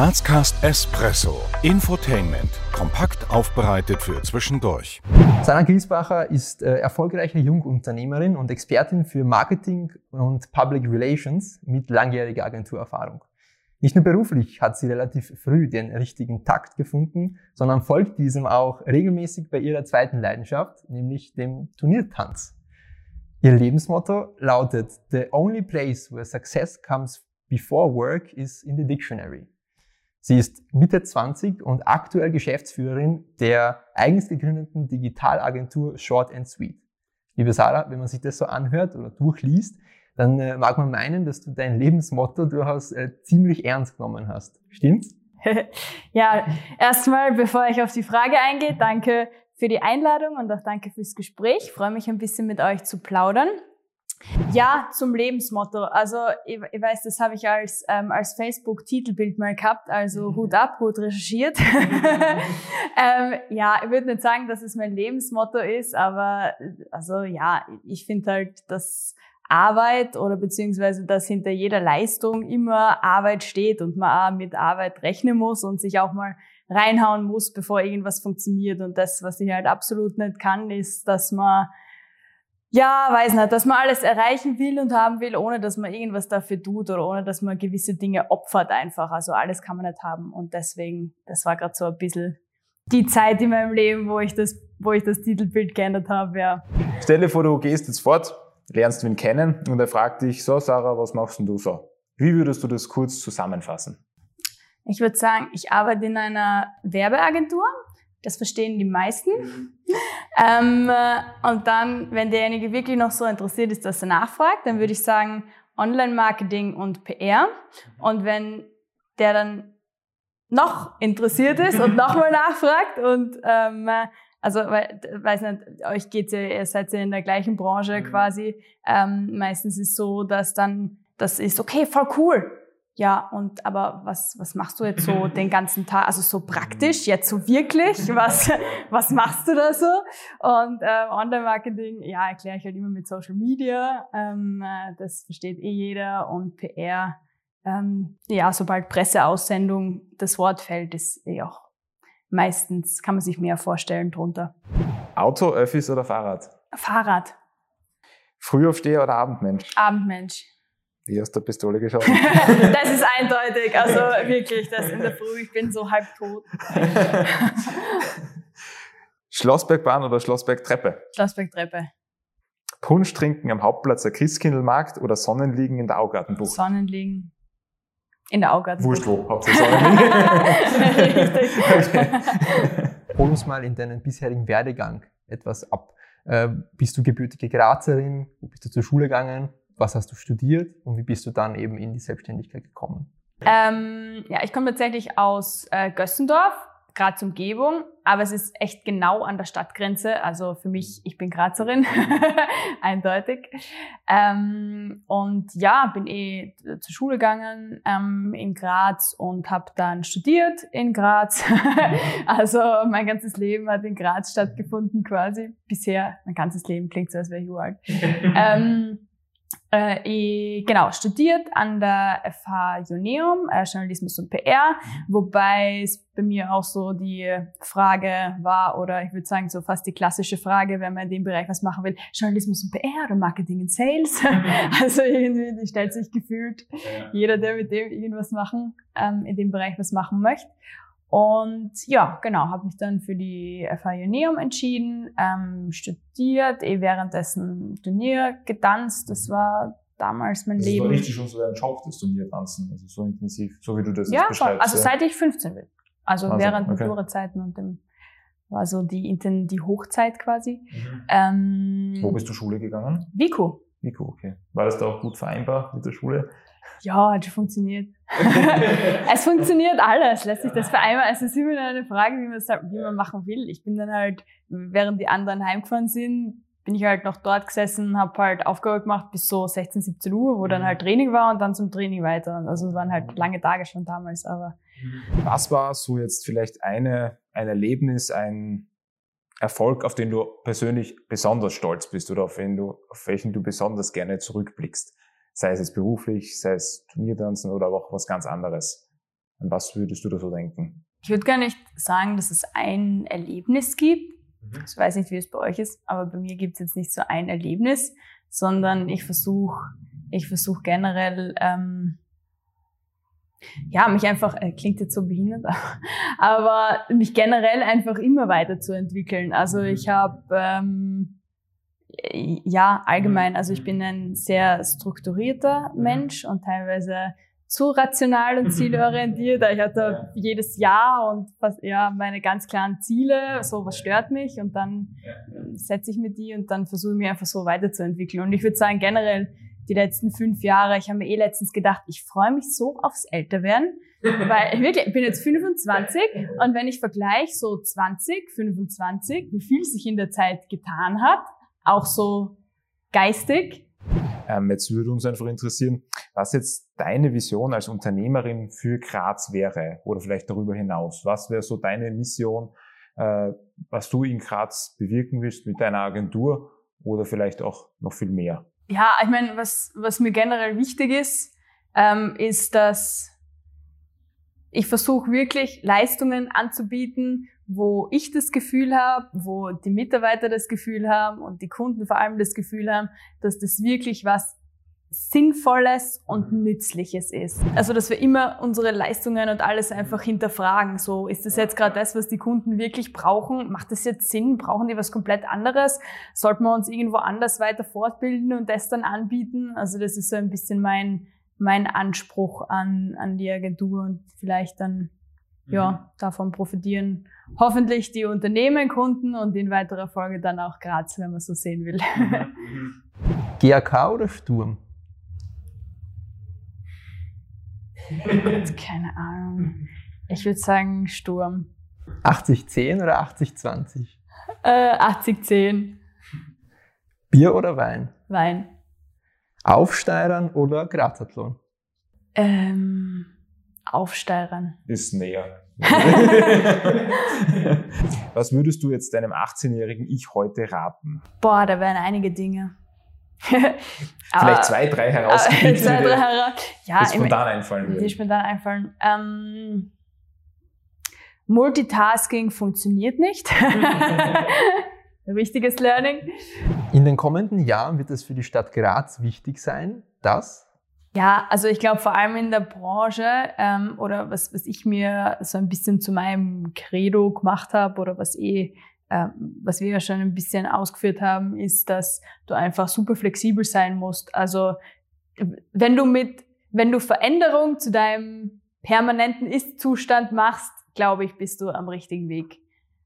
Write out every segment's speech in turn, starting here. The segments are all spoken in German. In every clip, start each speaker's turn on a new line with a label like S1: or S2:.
S1: Grazcast Espresso. Infotainment. Kompakt aufbereitet für zwischendurch.
S2: Sana Gilsbacher ist äh, erfolgreiche Jungunternehmerin und Expertin für Marketing und Public Relations mit langjähriger Agenturerfahrung. Nicht nur beruflich hat sie relativ früh den richtigen Takt gefunden, sondern folgt diesem auch regelmäßig bei ihrer zweiten Leidenschaft, nämlich dem Turniertanz. Ihr Lebensmotto lautet The only place where success comes before work is in the dictionary. Sie ist Mitte 20 und aktuell Geschäftsführerin der eigens gegründeten Digitalagentur Short and Sweet. Liebe Sarah, wenn man sich das so anhört oder durchliest, dann äh, mag man meinen, dass du dein Lebensmotto durchaus äh, ziemlich ernst genommen hast. Stimmt's?
S3: ja, erstmal, bevor ich auf die Frage eingehe, danke für die Einladung und auch danke fürs Gespräch. Ich freue mich ein bisschen mit euch zu plaudern. Ja, zum Lebensmotto. Also ich, ich weiß, das habe ich als, ähm, als Facebook-Titelbild mal gehabt, also mhm. Hut ab, gut recherchiert. ähm, ja, ich würde nicht sagen, dass es mein Lebensmotto ist, aber also ja, ich finde halt, dass Arbeit oder beziehungsweise dass hinter jeder Leistung immer Arbeit steht und man auch mit Arbeit rechnen muss und sich auch mal reinhauen muss, bevor irgendwas funktioniert. Und das, was ich halt absolut nicht kann, ist, dass man ja, weiß nicht, dass man alles erreichen will und haben will, ohne dass man irgendwas dafür tut oder ohne dass man gewisse Dinge opfert einfach. Also alles kann man nicht haben. Und deswegen, das war gerade so ein bisschen die Zeit in meinem Leben, wo ich das, wo ich das Titelbild geändert habe, ja.
S4: Stell dir vor, du gehst jetzt fort, lernst ihn kennen und er fragt dich, so Sarah, was machst denn du so? Wie würdest du das kurz zusammenfassen?
S3: Ich würde sagen, ich arbeite in einer Werbeagentur das verstehen die meisten. Mhm. Ähm, und dann, wenn derjenige wirklich noch so interessiert ist, dass er nachfragt, dann würde ich sagen Online-Marketing und PR. Und wenn der dann noch interessiert ist und nochmal nachfragt und ähm, also weil, weiß nicht, euch geht's ja, ihr seid ja in der gleichen Branche mhm. quasi. Ähm, meistens ist so, dass dann das ist okay, voll cool. Ja, und aber was, was machst du jetzt so den ganzen Tag? Also so praktisch, jetzt so wirklich? Was, was machst du da so? Und äh, Online-Marketing, ja, erkläre ich halt immer mit Social Media. Ähm, äh, das versteht eh jeder. Und PR, ähm, ja, sobald Presseaussendung das Wort fällt, ist eh auch meistens, kann man sich mehr vorstellen drunter.
S4: Auto, Öffis oder Fahrrad?
S3: Fahrrad.
S4: Frühaufsteher oder Abendmensch?
S3: Abendmensch.
S4: Wie aus der Pistole geschossen?
S3: das ist eindeutig. Also wirklich, das in der Früh, ich bin so halb tot.
S4: Schlossbergbahn oder Schlossbergtreppe?
S3: Schlossbergtreppe.
S4: Punsch trinken am Hauptplatz der Christkindlmarkt oder Sonnenliegen in der Augartenbucht?
S3: Sonnenliegen in der Augartenbucht.
S4: Wurscht wo, Hauptsache Sonnenliegen.
S2: Richtig. Hol uns mal in deinen bisherigen Werdegang etwas ab. Äh, bist du gebürtige Grazerin? Wo bist du zur Schule gegangen? Was hast du studiert und wie bist du dann eben in die Selbstständigkeit gekommen?
S3: Ähm, ja, ich komme tatsächlich aus äh, Gössendorf, Graz Umgebung, aber es ist echt genau an der Stadtgrenze. Also für mich, ich bin Grazerin, eindeutig. Ähm, und ja, bin eh zur Schule gegangen ähm, in Graz und habe dann studiert in Graz. also mein ganzes Leben hat in Graz stattgefunden quasi. Bisher, mein ganzes Leben klingt so, als wäre ich uralt. ähm, äh, ich, genau, studiert an der FH Joneum, äh, Journalismus und PR, mhm. wobei es bei mir auch so die Frage war, oder ich würde sagen so fast die klassische Frage, wenn man in dem Bereich was machen will, Journalismus und PR oder Marketing und Sales. Mhm. also irgendwie, die stellt sich gefühlt jeder, der mit dem irgendwas machen, ähm, in dem Bereich was machen möchte. Und ja, genau, habe mich dann für die FH Ioneum entschieden, ähm, studiert, eh währenddessen Turnier getanzt. Das war damals mein
S4: das
S3: Leben.
S4: Das war richtig schon so dein Job, das Turniertanzen, also so intensiv, so wie du das
S3: ja,
S4: jetzt beschreibst.
S3: Also ja, also seit ich 15 bin. Also, also während okay. Maturazeiten und dem war so die, die Hochzeit quasi.
S4: Mhm. Ähm, Wo bist du Schule gegangen?
S3: Vico.
S4: Vico, okay. War das da auch gut vereinbar mit der Schule?
S3: Ja, hat schon funktioniert. es funktioniert alles, lässt sich das vereinbaren. Es ist immer eine Frage, wie man, wie man machen will. Ich bin dann halt, während die anderen heimgefahren sind, bin ich halt noch dort gesessen, habe halt Aufgabe gemacht bis so 16, 17 Uhr, wo dann mhm. halt Training war und dann zum Training weiter. Also es waren halt lange Tage schon damals, aber.
S4: Was war so jetzt vielleicht eine, ein Erlebnis, ein Erfolg, auf den du persönlich besonders stolz bist oder auf, den du, auf welchen du besonders gerne zurückblickst? Sei es jetzt beruflich, sei es Turniertanzen oder aber auch was ganz anderes. An was würdest du da so denken?
S3: Ich würde gar nicht sagen, dass es ein Erlebnis gibt. Mhm. Ich weiß nicht, wie es bei euch ist, aber bei mir gibt es jetzt nicht so ein Erlebnis, sondern ich versuche ich versuche generell ähm, ja, mich einfach, äh, klingt jetzt so behindert, aber mich generell einfach immer weiterzuentwickeln. Also mhm. ich habe, ähm, ja, allgemein, also ich bin ein sehr strukturierter mhm. Mensch und teilweise zu rational und zielorientiert. Ich hatte jedes Jahr und fast, ja, meine ganz klaren Ziele, so was stört mich und dann setze ich mir die und dann versuche ich mich einfach so weiterzuentwickeln. Und ich würde sagen, generell die letzten fünf Jahre. Ich habe mir eh letztens gedacht, ich freue mich so aufs Älterwerden, weil ich wirklich, ich bin jetzt 25 und wenn ich vergleiche so 20, 25, wie viel sich in der Zeit getan hat, auch so geistig.
S4: Ähm, jetzt würde uns einfach interessieren, was jetzt deine Vision als Unternehmerin für Graz wäre oder vielleicht darüber hinaus. Was wäre so deine Mission, äh, was du in Graz bewirken willst mit deiner Agentur oder vielleicht auch noch viel mehr?
S3: ja, ich meine, was, was mir generell wichtig ist, ähm, ist, dass ich versuche wirklich Leistungen anzubieten, wo ich das Gefühl habe, wo die Mitarbeiter das Gefühl haben und die Kunden vor allem das Gefühl haben, dass das wirklich was Sinnvolles und Nützliches ist. Also, dass wir immer unsere Leistungen und alles einfach hinterfragen. So, ist das jetzt gerade das, was die Kunden wirklich brauchen? Macht das jetzt Sinn? Brauchen die was komplett anderes? Sollten wir uns irgendwo anders weiter fortbilden und das dann anbieten? Also, das ist so ein bisschen mein, mein Anspruch an, an die Agentur und vielleicht dann, mhm. Ja, davon profitieren hoffentlich die Unternehmen, Kunden und in weiterer Folge dann auch Graz, wenn man so sehen will.
S2: Mhm. GAK oder Sturm?
S3: Keine Ahnung. Ich würde sagen Sturm.
S2: 80-10 oder 80-20?
S3: Äh, 80-10.
S2: Bier oder Wein?
S3: Wein.
S2: Aufsteirern oder Grazathlon?
S3: Ähm, Aufsteirern.
S4: Ist näher. Was würdest du jetzt deinem 18-jährigen Ich heute raten?
S3: Boah, da wären einige Dinge.
S4: Vielleicht zwei, drei herausgepickt, zwei, drei hera ja, die spontan einfallen würden.
S3: Die spontan einfallen. Ähm, Multitasking funktioniert nicht. Wichtiges Learning.
S2: In den kommenden Jahren wird es für die Stadt Graz wichtig sein, dass
S3: ja, also ich glaube vor allem in der Branche ähm, oder was, was ich mir so ein bisschen zu meinem Credo gemacht habe oder was eh ähm, was wir ja schon ein bisschen ausgeführt haben, ist, dass du einfach super flexibel sein musst. Also wenn du mit, wenn du Veränderung zu deinem permanenten Ist-Zustand machst, glaube ich, bist du am richtigen Weg.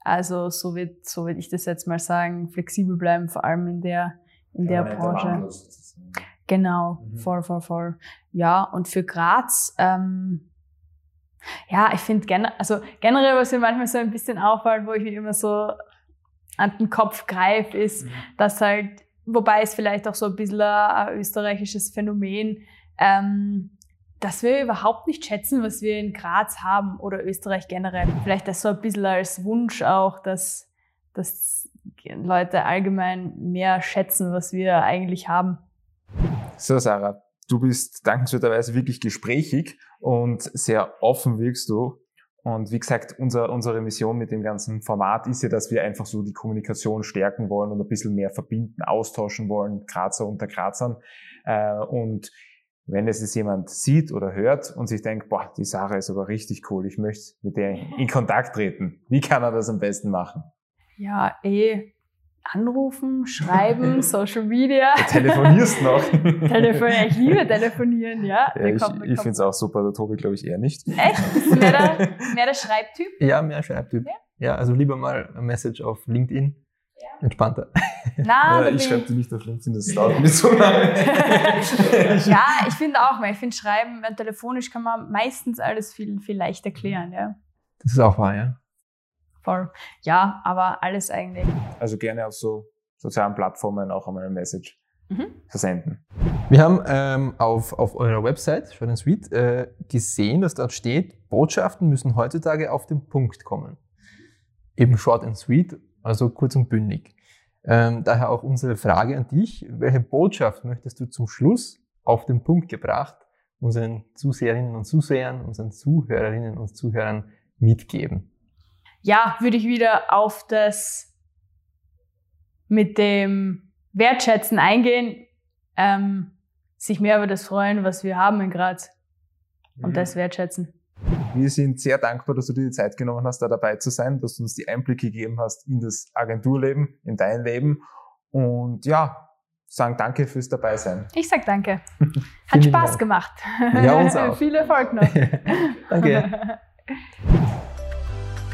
S3: Also so wird, so würde ich das jetzt mal sagen, flexibel bleiben, vor allem in der, in der Branche. Genau, mhm. voll, voll, voll. Ja, und für Graz, ähm, ja, ich finde generell, also generell, was mir manchmal so ein bisschen auffällt, wo ich mir immer so an den Kopf greife, ist, mhm. dass halt, wobei es vielleicht auch so ein bisschen ein, ein österreichisches Phänomen, ähm, dass wir überhaupt nicht schätzen, was wir in Graz haben oder Österreich generell. Vielleicht das so ein bisschen als Wunsch auch, dass, dass Leute allgemein mehr schätzen, was wir eigentlich haben.
S4: So, Sarah, du bist dankenswerterweise wirklich gesprächig und sehr offen wirkst du. Und wie gesagt, unser, unsere Mission mit dem ganzen Format ist ja, dass wir einfach so die Kommunikation stärken wollen und ein bisschen mehr verbinden, austauschen wollen, Grazer unter Grazern. Äh, und wenn es jetzt jemand sieht oder hört und sich denkt, boah, die Sarah ist aber richtig cool, ich möchte mit der in Kontakt treten. Wie kann er das am besten machen?
S3: Ja, eh anrufen, schreiben, Social Media.
S4: Du telefonierst noch.
S3: Telefonieren, ich liebe telefonieren, ja.
S4: ja ich ich finde es auch super, der Tobi glaube ich eher nicht.
S3: Echt? Mehr der, mehr der Schreibtyp?
S2: Ja, mehr Schreibtyp. Ja? ja, also lieber mal ein Message auf LinkedIn. Ja. Entspannter.
S4: Na, ich schreibe dir nicht auf LinkedIn, das dauert mir so lange.
S3: ja, ich finde auch, ich finde Schreiben, telefonisch kann man meistens alles viel, viel leichter klären, ja.
S2: Das ist auch wahr, ja
S3: voll. Ja, aber alles eigentlich.
S4: Also gerne auf so sozialen Plattformen auch einmal eine Message mhm. versenden.
S2: Wir haben ähm, auf, auf eurer Website, Short and Sweet, äh, gesehen, dass dort steht, Botschaften müssen heutzutage auf den Punkt kommen. Eben Short and Sweet, also kurz und bündig. Ähm, daher auch unsere Frage an dich. Welche Botschaft möchtest du zum Schluss auf den Punkt gebracht unseren Zuseherinnen und Zusehern, unseren Zuhörerinnen und Zuhörern mitgeben?
S3: Ja, würde ich wieder auf das mit dem Wertschätzen eingehen, ähm, sich mehr über das freuen, was wir haben in Graz und
S4: Mhm.
S3: das wertschätzen.
S4: Wir sind sehr dankbar, dass du dir die Zeit genommen hast, da dabei zu sein, dass du uns die Einblicke gegeben hast in das Agenturleben, in dein Leben. Und ja, sagen danke fürs Dabeisein.
S3: Ich sag danke. Hat Spaß
S2: Dank.
S3: gemacht.
S2: Ja, uns auch.
S3: Viel Erfolg noch.
S2: Danke.